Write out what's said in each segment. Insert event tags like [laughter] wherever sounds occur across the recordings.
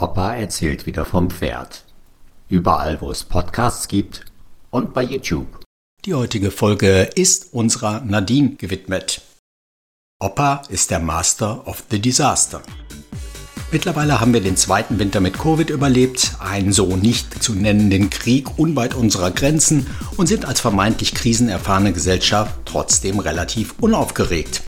Opa erzählt wieder vom Pferd. Überall, wo es Podcasts gibt und bei YouTube. Die heutige Folge ist unserer Nadine gewidmet. Opa ist der Master of the Disaster. Mittlerweile haben wir den zweiten Winter mit Covid überlebt, einen so nicht zu nennenden Krieg unweit unserer Grenzen und sind als vermeintlich krisenerfahrene Gesellschaft trotzdem relativ unaufgeregt.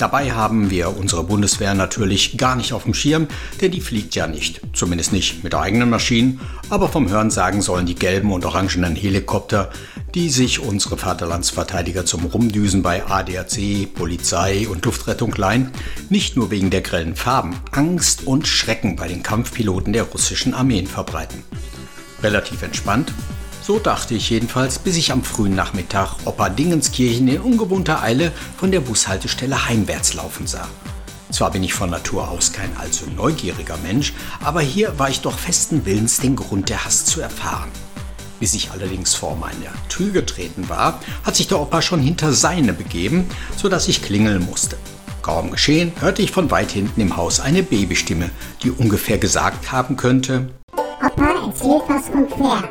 Dabei haben wir unsere Bundeswehr natürlich gar nicht auf dem Schirm, denn die fliegt ja nicht. Zumindest nicht mit eigenen Maschinen, aber vom Hörensagen sollen die gelben und orangenen Helikopter, die sich unsere Vaterlandsverteidiger zum Rumdüsen bei ADAC, Polizei und Luftrettung leihen, nicht nur wegen der grellen Farben Angst und Schrecken bei den Kampfpiloten der russischen Armeen verbreiten. Relativ entspannt so dachte ich jedenfalls, bis ich am frühen Nachmittag Opa Dingenskirchen in ungewohnter Eile von der Bushaltestelle heimwärts laufen sah. Zwar bin ich von Natur aus kein allzu neugieriger Mensch, aber hier war ich doch festen Willens, den Grund der Hass zu erfahren. Bis ich allerdings vor meine Tür getreten war, hat sich der Opa schon hinter seine begeben, sodass ich klingeln musste. Kaum geschehen, hörte ich von weit hinten im Haus eine Babystimme, die ungefähr gesagt haben könnte: Opa erzählt was vom Pferd.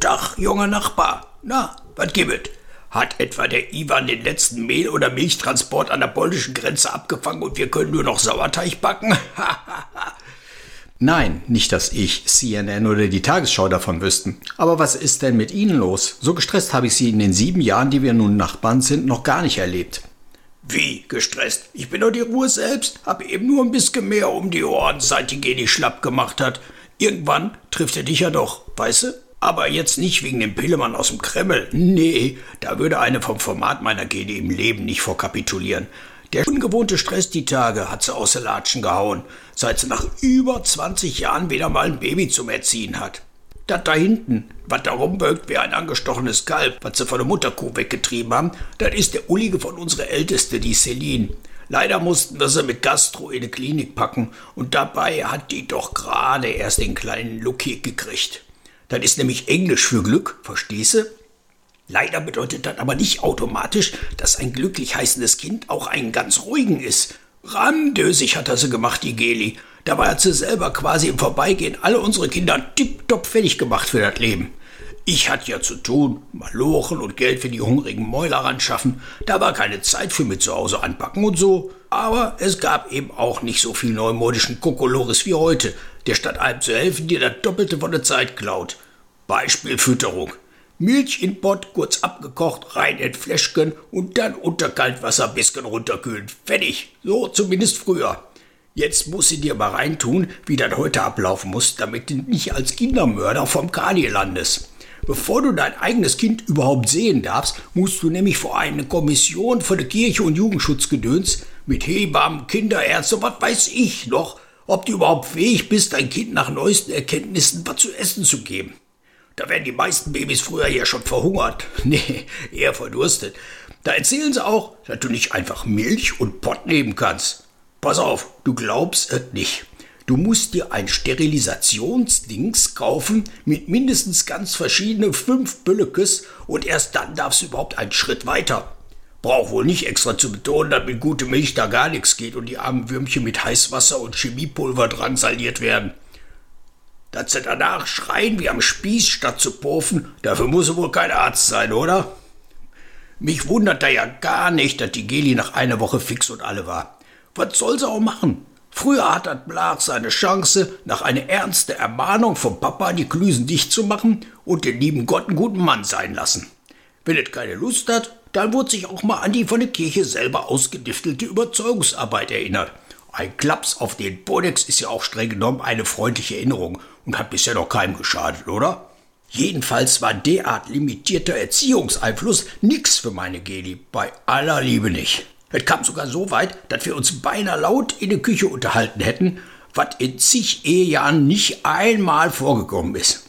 Tag, junger Nachbar. Na, was gibt Hat etwa der Ivan den letzten Mehl- oder Milchtransport an der polnischen Grenze abgefangen und wir können nur noch Sauerteig backen? [laughs] Nein, nicht, dass ich, CNN oder die Tagesschau davon wüssten. Aber was ist denn mit Ihnen los? So gestresst habe ich Sie in den sieben Jahren, die wir nun Nachbarn sind, noch gar nicht erlebt. Wie gestresst? Ich bin doch die Ruhe selbst, hab eben nur ein bisschen mehr um die Ohren, seit die Geni schlapp gemacht hat. Irgendwann trifft er dich ja doch, weißt du? Aber jetzt nicht wegen dem Pillemann aus dem Kreml. Nee, da würde eine vom Format meiner Gene im Leben nicht vorkapitulieren. Der ungewohnte Stress die Tage hat sie außer Latschen gehauen, seit sie nach über 20 Jahren wieder mal ein Baby zum Erziehen hat. Das da hinten, was da rumbögt wie ein angestochenes Kalb, was sie von der Mutterkuh weggetrieben haben, das ist der Ullige von unserer Älteste, die Celine. Leider mussten wir sie mit Gastro in die Klinik packen und dabei hat die doch gerade erst den kleinen Lucky gekriegt. Das ist nämlich Englisch für Glück, verstehst du? Leider bedeutet das aber nicht automatisch, dass ein glücklich heißendes Kind auch einen ganz ruhigen ist. Ramdösig hat er sie gemacht, die Geli. Dabei hat sie selber quasi im Vorbeigehen alle unsere Kinder tipptopp fertig gemacht für das Leben. Ich hatte ja zu tun, Malochen und Geld für die hungrigen Mäuler ran schaffen. Da war keine Zeit für mit zu Hause anpacken und so. Aber es gab eben auch nicht so viel neumodischen Kokolores wie heute, der statt einem zu helfen dir das Doppelte von der Zeit klaut. Beispiel Fütterung. Milch in Pott, kurz abgekocht, rein in Fläschchen und dann unter Kaltwasser bisschen runterkühlen. Fertig. So zumindest früher. Jetzt muss sie dir mal reintun, wie das heute ablaufen muss, damit du nicht als Kindermörder vom Kali landest. Bevor du dein eigenes Kind überhaupt sehen darfst, musst du nämlich vor eine Kommission von der Kirche und Jugendschutzgedöns mit Hebammen, Kinderärzten, was weiß ich noch, ob du überhaupt fähig bist, dein Kind nach neuesten Erkenntnissen was zu essen zu geben. Da werden die meisten Babys früher ja schon verhungert. [laughs] Nee, eher verdurstet. Da erzählen sie auch, dass du nicht einfach Milch und Pott nehmen kannst. Pass auf, du glaubst es nicht. Du musst dir ein Sterilisationsdings kaufen mit mindestens ganz verschiedenen fünf Büllekes und erst dann darfst du überhaupt einen Schritt weiter. Brauch wohl nicht extra zu betonen, dass mit guter Milch da gar nichts geht und die armen Würmchen mit Heißwasser und Chemiepulver drangsaliert werden. Dass sie danach schreien wie am Spieß statt zu pofen, dafür muss er wohl kein Arzt sein, oder? Mich wundert da ja gar nicht, dass die Geli nach einer Woche fix und alle war. Was soll sie auch machen? Früher hat das Blach seine Chance, nach einer ernsten Ermahnung vom Papa die Klüsen dicht zu machen und den lieben Gott einen guten Mann sein lassen. Wenn es keine Lust hat, dann wird sich auch mal an die von der Kirche selber ausgediftelte Überzeugungsarbeit erinnert. Ein Klaps auf den Podex ist ja auch streng genommen eine freundliche Erinnerung und hat bisher noch keinem geschadet, oder? Jedenfalls war derart limitierter Erziehungseinfluss nix für meine Geli, bei aller Liebe nicht. Es kam sogar so weit, dass wir uns beinahe laut in der Küche unterhalten hätten, was in zig Ehejahren nicht einmal vorgekommen ist.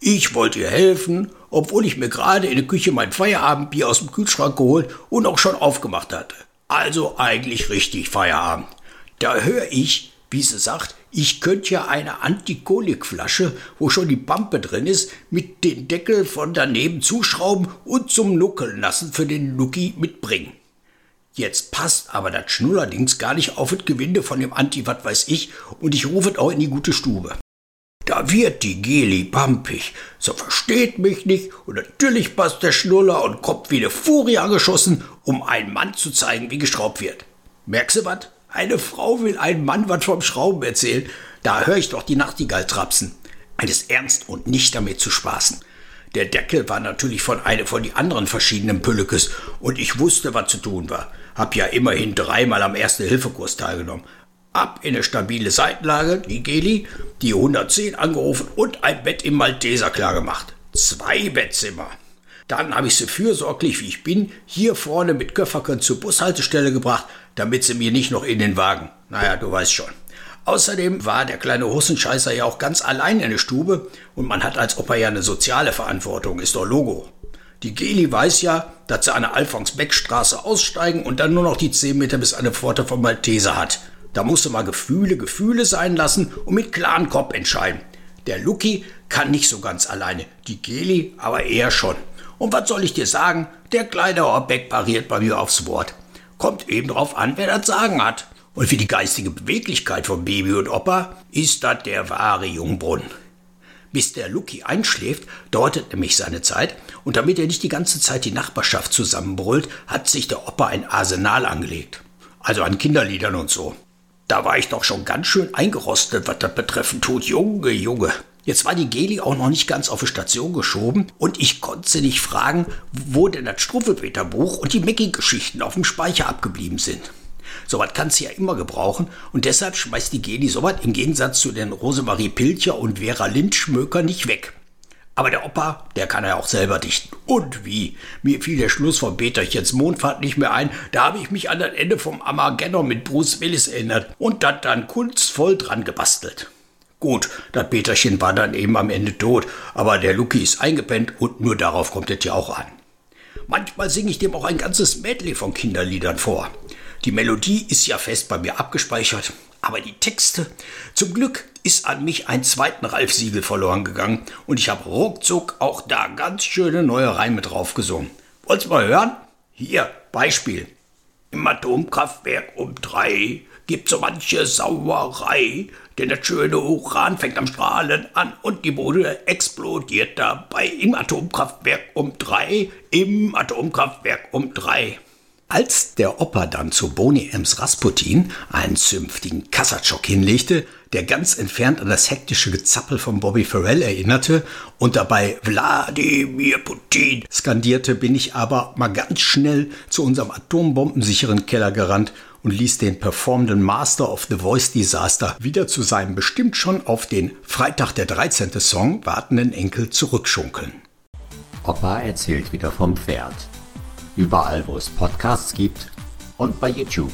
Ich wollte ihr helfen, obwohl ich mir gerade in der Küche mein Feierabendbier aus dem Kühlschrank geholt und auch schon aufgemacht hatte. Also eigentlich richtig Feierabend. Da höre ich, wie sie sagt, ich könnte ja eine Antikolikflasche, wo schon die Pampe drin ist, mit den Deckel von daneben zuschrauben und zum Nuckeln lassen für den Nuki mitbringen. Jetzt passt aber das Schnullerdings gar nicht auf das Gewinde von dem Anti, was weiß ich, und ich rufe auch in die gute Stube. Da wird die Geli pampig. So versteht mich nicht und natürlich passt der Schnuller und kommt wie eine Furie angeschossen, um einem Mann zu zeigen, wie geschraubt wird. Merkst du was? Eine Frau will einem Mann was vom Schrauben erzählen. Da höre ich doch die Nachtigall trapsen. Eines ernst und nicht damit zu spaßen. Der Deckel war natürlich von einer von die anderen verschiedenen Püllekes und ich wusste, was zu tun war. Hab ja immerhin dreimal am Erste-Hilfe-Kurs teilgenommen. Ab in eine stabile Seitenlage, die Geli, die 110 angerufen und ein Bett im Malteser klargemacht. Zwei Bettzimmer. Dann habe ich sie fürsorglich, wie ich bin, hier vorne mit Köfferken zur Bushaltestelle gebracht, damit sie mir nicht noch in den Wagen. Naja, du weißt schon. Außerdem war der kleine Hossenscheißer ja auch ganz allein in der Stube und man hat als Opa ja eine soziale Verantwortung, ist doch Logo. Die Geli weiß ja, dass sie an der Alfons-Beck-Straße aussteigen und dann nur noch die 10 Meter bis an eine Pforte vom Malteser hat. Da musst du mal Gefühle Gefühle sein lassen und mit klaren Kopf entscheiden. Der Lucky kann nicht so ganz alleine, die Geli aber eher schon. Und was soll ich dir sagen? Der kleine Orbeck pariert bei mir aufs Wort. Kommt eben drauf an, wer das Sagen hat. Und für die geistige Beweglichkeit von Baby und Opa ist das der wahre Jungbrunnen. Bis der Lucky einschläft, dauert nämlich seine Zeit, und damit er nicht die ganze Zeit die Nachbarschaft zusammenbrüllt, hat sich der Opa ein Arsenal angelegt. Also an Kinderliedern und so. Da war ich doch schon ganz schön eingerostet, was das betreffen tut. Junge, Junge. Jetzt war die Geli auch noch nicht ganz auf die Station geschoben und ich konnte sie nicht fragen, wo denn das Struffelpeter-Buch und die Mickey-Geschichten auf dem Speicher abgeblieben sind. Sowas kannst du ja immer gebrauchen und deshalb schmeißt die Geli sowas im Gegensatz zu den Rosemarie Pilcher und Vera Lindschmöker nicht weg. Aber der Opa, der kann ja auch selber dichten. Und wie? Mir fiel der Schluss von Peterchens Mondfahrt nicht mehr ein. Da habe ich mich an das Ende vom Armageddon mit Bruce Willis erinnert und das dann kunstvoll dran gebastelt. Gut, das Peterchen war dann eben am Ende tot, aber der Lucky ist eingepennt und nur darauf kommt es ja auch an. Manchmal singe ich dem auch ein ganzes Medley von Kinderliedern vor. Die Melodie ist ja fest bei mir abgespeichert, aber die Texte, zum Glück ist an mich ein zweiten Ralf Siegel verloren gegangen und ich habe ruckzuck auch da ganz schöne neue Reime drauf gesungen. Wollt's mal hören? Hier, Beispiel. Im Atomkraftwerk um drei gibt so manche Sauerei, denn das schöne Uran fängt am Strahlen an und die Bude explodiert dabei. Im Atomkraftwerk um drei, im Atomkraftwerk um drei. Als der Opa dann zu Boni Ems Rasputin einen zünftigen Kassatschok hinlegte, der ganz entfernt an das hektische Gezappel von Bobby Farrell erinnerte und dabei Wladimir Putin skandierte, bin ich aber mal ganz schnell zu unserem atombombensicheren Keller gerannt und ließ den performenden Master of the Voice Disaster wieder zu seinem bestimmt schon auf den Freitag der 13. Song wartenden Enkel zurückschunkeln. Opa erzählt wieder vom Pferd überall wo es Podcasts gibt und bei YouTube.